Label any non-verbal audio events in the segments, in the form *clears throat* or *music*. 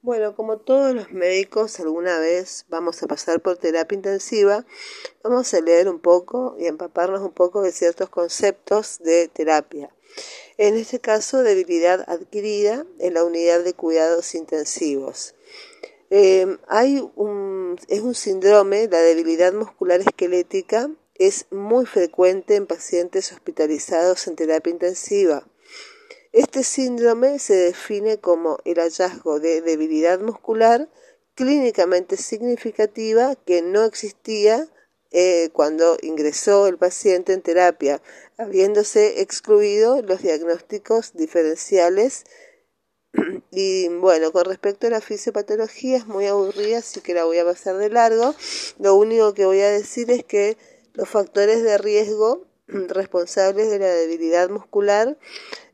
Bueno, como todos los médicos, alguna vez vamos a pasar por terapia intensiva, vamos a leer un poco y empaparnos un poco de ciertos conceptos de terapia. En este caso, debilidad adquirida en la unidad de cuidados intensivos. Em, hay un, es un síndrome, la debilidad muscular esquelética es muy frecuente en pacientes hospitalizados en terapia intensiva. Este síndrome se define como el hallazgo de debilidad muscular clínicamente significativa que no existía eh, cuando ingresó el paciente en terapia, habiéndose excluido los diagnósticos diferenciales. Y bueno, con respecto a la fisiopatología es muy aburrida, así que la voy a pasar de largo. Lo único que voy a decir es que los factores de riesgo *clears throat* responsables de la debilidad muscular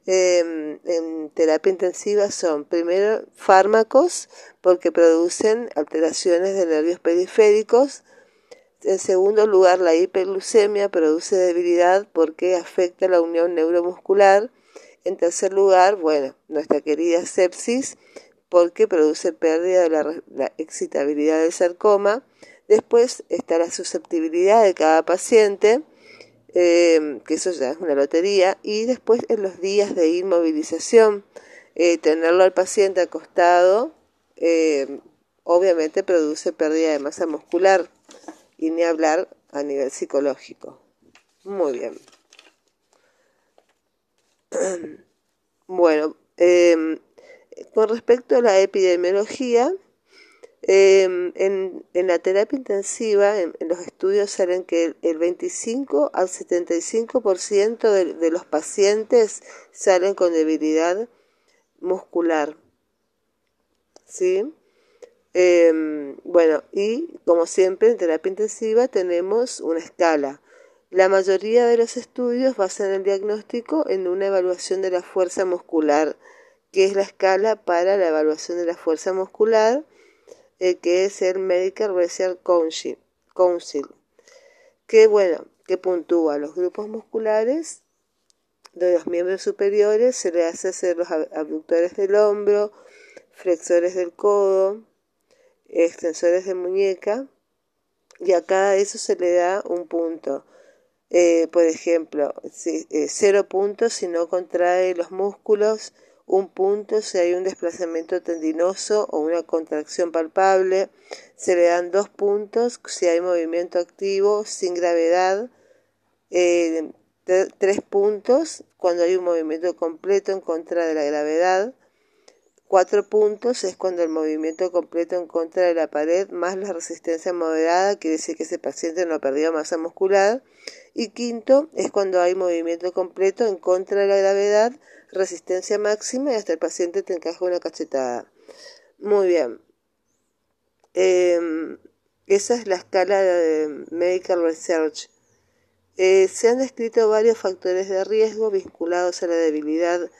Em, en terapia intensiva son primero fármacos porque producen alteraciones de nervios periféricos. En segundo lugar, la hiperglucemia produce debilidad porque afecta la unión neuromuscular. En tercer lugar, bueno, nuestra querida sepsis porque produce pérdida de la, la excitabilidad del sarcoma. Después está la susceptibilidad de cada paciente eh, que eso ya es una lotería, y después en los días de inmovilización, eh, tenerlo al paciente acostado, eh, obviamente produce pérdida de masa muscular, y ni hablar a nivel psicológico. Muy bien. *clears throat* Bueno, con respecto a la epidemiología, Em, en, la terapia intensiva, en, los estudios salen que el, 25 al 75% de, de los pacientes salen con debilidad muscular. ¿Sí? Em, bueno, y como siempre en terapia intensiva tenemos una escala. La mayoría de los estudios basan el diagnóstico en una evaluación de la fuerza muscular, que es la escala para la evaluación de la fuerza muscular eh, que es el Medical Research Council, Council, que bueno, que puntúa los grupos musculares de los miembros superiores, se le hace hacer los abductores del hombro, flexores del codo, extensores de muñeca, y a cada eso se le da un punto. Eh, por ejemplo, eh, cero puntos si no contrae los músculos un punto si hay un desplazamiento tendinoso o una contracción palpable, se le dan dos puntos si hay movimiento activo sin gravedad, eh, tres puntos cuando hay un movimiento completo en contra de la gravedad, cuatro puntos es cuando el movimiento completo en contra de la pared más la resistencia moderada, quiere decir que ese paciente no ha perdido masa muscular, y quinto es cuando hay movimiento completo en contra de la gravedad, resistencia máxima y hasta el paciente te encaja una cachetada. Muy bien. Em, esa es la escala de Medical Research. Eh, se han descrito varios factores de riesgo vinculados a la debilidad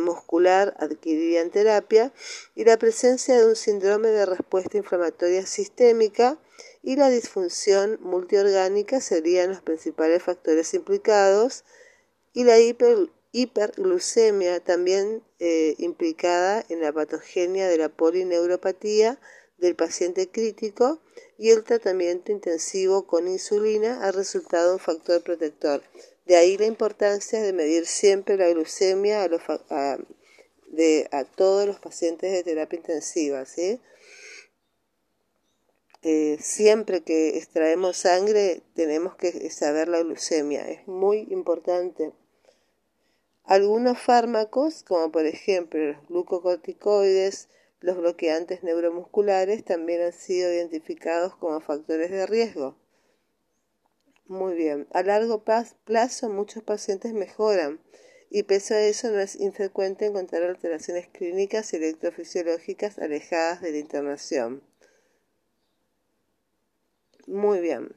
muscular adquirida en terapia y la presencia de un síndrome de respuesta inflamatoria sistémica y la disfunción multiorgánica serían los principales factores implicados y la hiper hiperglucemia, también eh, implicada en la patogenia de la polineuropatía del paciente crítico y el tratamiento intensivo con insulina ha resultado un factor protector. De ahí la importancia de medir siempre la glucemia a, de, a todos los pacientes de terapia intensiva. Eh, siempre que extraemos sangre tenemos que saber la glucemia, es muy importante. Algunos fármacos, como por ejemplo los glucocorticoides, los bloqueantes neuromusculares, también han sido identificados como factores de riesgo. Muy bien, a largo plazo muchos pacientes mejoran y pese a eso no es infrecuente encontrar alteraciones clínicas y electrofisiológicas alejadas de la internación. Muy bien,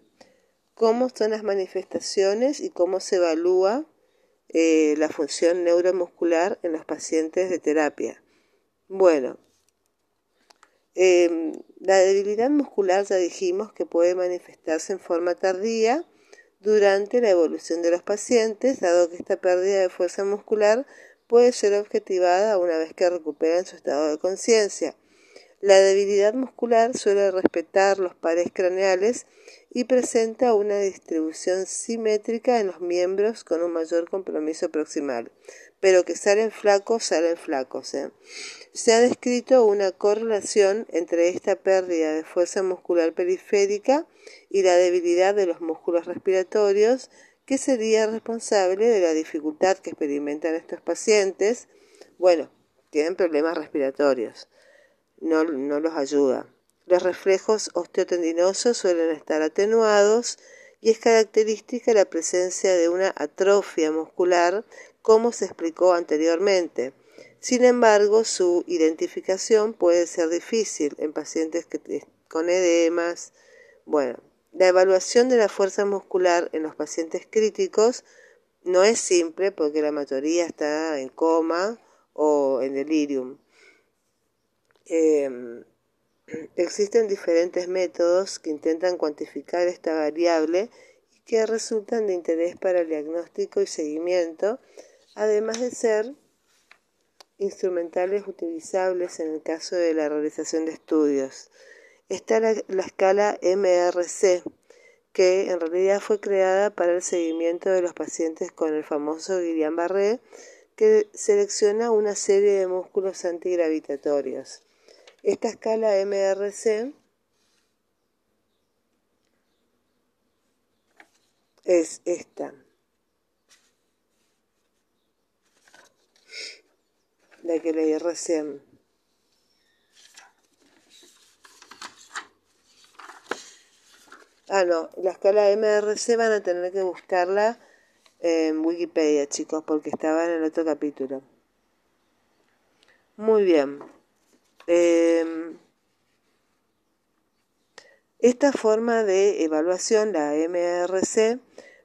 ¿cómo son las manifestaciones y cómo se evalúa eh, la función neuromuscular en los pacientes de terapia. Bueno, em, la debilidad muscular ya dijimos que puede manifestarse en forma tardía durante la evolución de los pacientes, dado que esta pérdida de fuerza muscular puede ser objetivada una vez que recuperan su estado de conciencia. La debilidad muscular suele respetar los pares craneales y presenta una distribución simétrica en los miembros con un mayor compromiso proximal, pero que salen flacos, salen flacos. ¿eh? Se ha descrito una correlación entre esta pérdida de fuerza muscular periférica y la debilidad de los músculos respiratorios, que sería responsable de la dificultad que experimentan estos pacientes. Bueno, tienen problemas respiratorios, no, los ayuda. Los reflejos osteotendinosos suelen estar atenuados y es característica la presencia de una atrofia muscular, como se explicó anteriormente. Sin embargo, su identificación puede ser difícil en pacientes con edemas. Bueno, la evaluación de la fuerza muscular en los pacientes críticos no es simple porque la mayoría está en coma o en delirium. Em, *clears throat* Existen diferentes métodos que intentan cuantificar esta variable y que resultan de interés para el diagnóstico y seguimiento, además de ser instrumentales utilizables en el caso de la realización de estudios. Está la, escala MRC, que en realidad fue creada para el seguimiento de los pacientes con el famoso Guillain-Barré, que selecciona una serie de músculos antigravitatorios. Esta escala MRC es esta. La que leí recién. Ah, no, la escala MRC van a tener que buscarla en Wikipedia, chicos, porque estaba en el otro capítulo. Muy bien. Em, esta forma de evaluación, la MRC,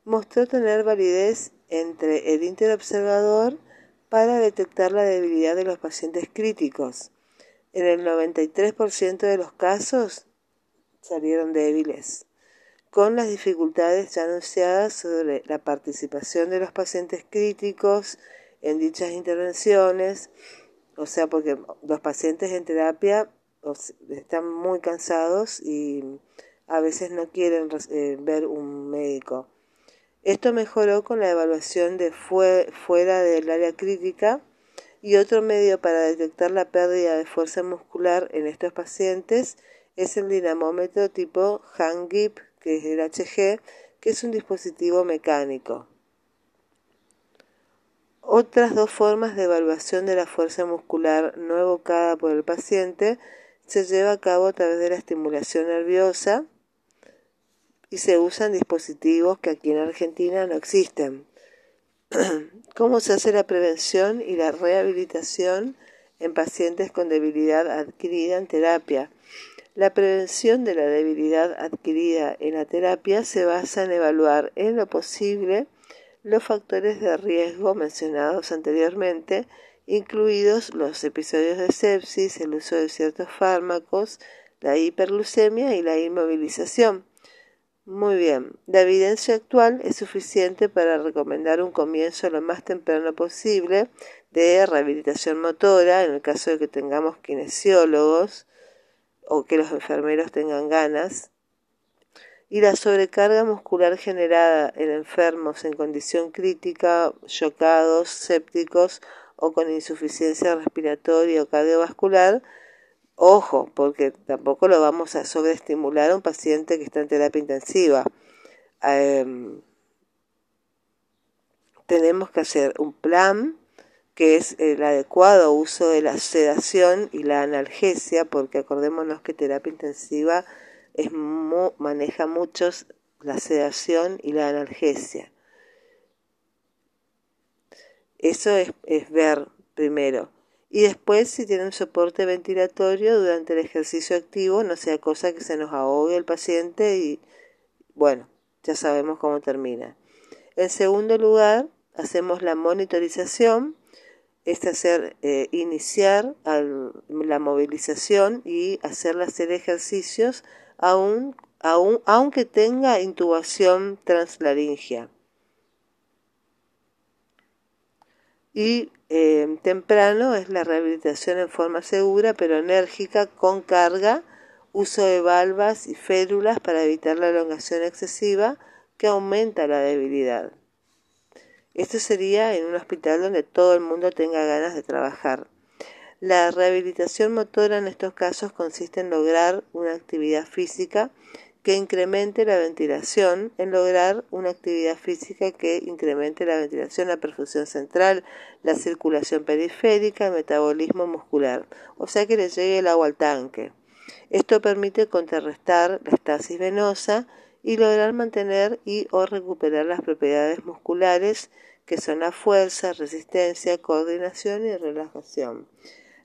mostró tener validez entre el interobservador para detectar la debilidad de los pacientes críticos. En el 93% de los casos salieron débiles, con las dificultades ya anunciadas sobre la participación de los pacientes críticos en dichas intervenciones, o sea, porque los pacientes en terapia están muy cansados y a veces no quieren eh, ver un médico. Esto mejoró con la evaluación de fuera del área crítica y otro medio para detectar la pérdida de fuerza muscular en estos pacientes es el dinamómetro tipo HANGIP, que es el HG, que es un dispositivo mecánico. Otras dos formas de evaluación de la fuerza muscular no evocada por el paciente se lleva a cabo a través de la estimulación nerviosa y se usan dispositivos que aquí en Argentina no existen. *clears throat* ¿Cómo se hace la prevención y la rehabilitación en pacientes con debilidad adquirida en terapia? La prevención de la debilidad adquirida en la terapia se basa en evaluar en lo posible los factores de riesgo mencionados anteriormente, incluidos los episodios de sepsis, el uso de ciertos fármacos, la hiperglucemia y la inmovilización. Muy bien, la evidencia actual es suficiente para recomendar un comienzo lo más temprano posible de rehabilitación motora, en el caso de que tengamos kinesiólogos o que los enfermeros tengan ganas, y la sobrecarga muscular generada en enfermos en condición crítica, chocados, sépticos o con insuficiencia respiratoria o cardiovascular, ojo, porque tampoco lo vamos a sobreestimular a un paciente que está en terapia intensiva. Em, tenemos que hacer un plan que es el adecuado uso de la sedación y la analgesia, porque acordémonos que terapia intensiva es maneja muchos la sedación y la analgesia. Eso es, es ver primero. Y después, si tiene un soporte ventilatorio durante el ejercicio activo, no sea cosa que se nos ahogue el paciente y, bueno, ya sabemos cómo termina. En segundo lugar, hacemos la monitorización, es hacer, eh, iniciar la movilización y hacerle hacer ejercicios aun, aunque tenga intubación translaringia. Y eh, temprano es la rehabilitación en forma segura pero enérgica con carga, uso de valvas y férulas para evitar la elongación excesiva que aumenta la debilidad. Esto sería en un hospital donde todo el mundo tenga ganas de trabajar. La rehabilitación motora en estos casos consiste en lograr una actividad física que incremente la ventilación, en lograr una actividad física que incremente la ventilación, la perfusión central, la circulación periférica, el metabolismo muscular, o sea que le llegue el agua al tanque. Esto permite contrarrestar la estasis venosa y lograr mantener y o recuperar las propiedades musculares que son la fuerza, resistencia, coordinación y relajación.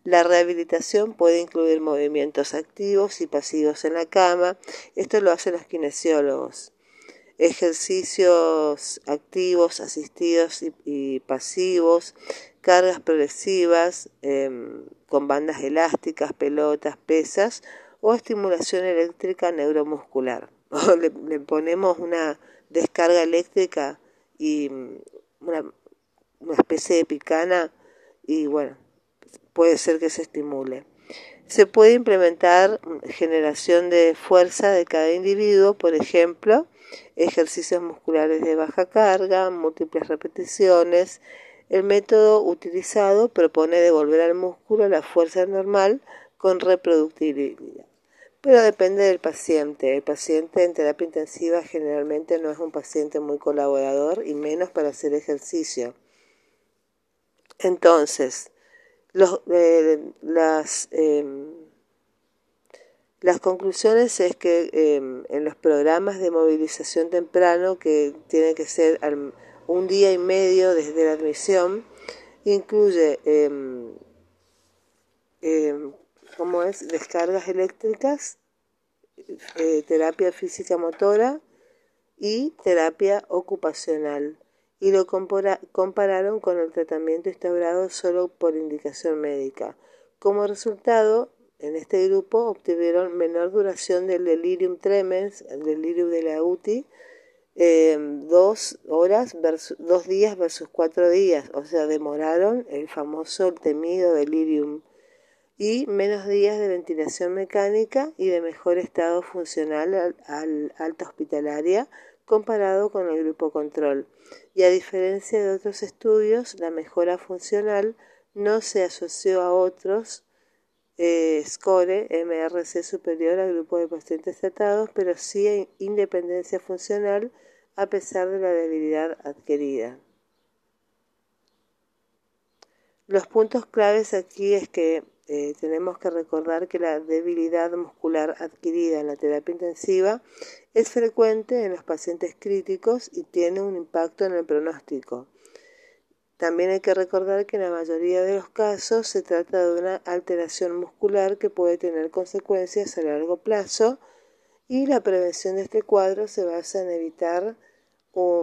La rehabilitación puede incluir movimientos activos y pasivos en la cama. Esto lo hacen los kinesiólogos. Ejercicios activos, asistidos y, pasivos, cargas progresivas em, con bandas elásticas, pelotas, pesas o estimulación eléctrica neuromuscular. *laughs* le, le ponemos una descarga eléctrica y mm, una, una especie de picana y bueno, puede ser que se estimule. Se puede implementar generación de fuerza de cada individuo, por ejemplo, ejercicios musculares de baja carga, múltiples repeticiones. El método utilizado propone devolver al músculo la fuerza normal con reproductibilidad. Pero depende del paciente. El paciente en terapia intensiva generalmente no es un paciente muy colaborador y menos para hacer ejercicio. Entonces, los, eh, las, em, las conclusiones es que em, en los programas de movilización temprano, que tiene que ser un día y medio desde la admisión, incluye em, como es descargas eléctricas, eh, terapia física motora y terapia ocupacional y lo compararon con el tratamiento instaurado solo por indicación médica. Como resultado, en este grupo obtuvieron menor duración del delirium tremens, el delirium de la UTI, em, dos horas versus, dos días versus cuatro días, o sea, demoraron el famoso temido delirium y menos días de ventilación mecánica y de mejor estado funcional al alta hospitalaria comparado con el grupo control. Y a diferencia de otros estudios, la mejora funcional no se asoció a otros eh, score MRC superior al grupo de pacientes tratados, pero sí a independencia funcional a pesar de la debilidad adquirida. Los puntos claves aquí es que eh, tenemos que recordar que la debilidad muscular adquirida en la terapia intensiva es frecuente en los pacientes críticos y tiene un impacto en el pronóstico. También hay que recordar que en la mayoría de los casos se trata de una alteración muscular que puede tener consecuencias a largo plazo y la prevención de este cuadro se basa en evitar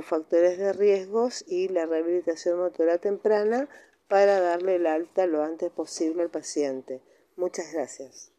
factores de riesgos y la rehabilitación motora temprana para darle el alta lo antes posible al paciente. Muchas gracias.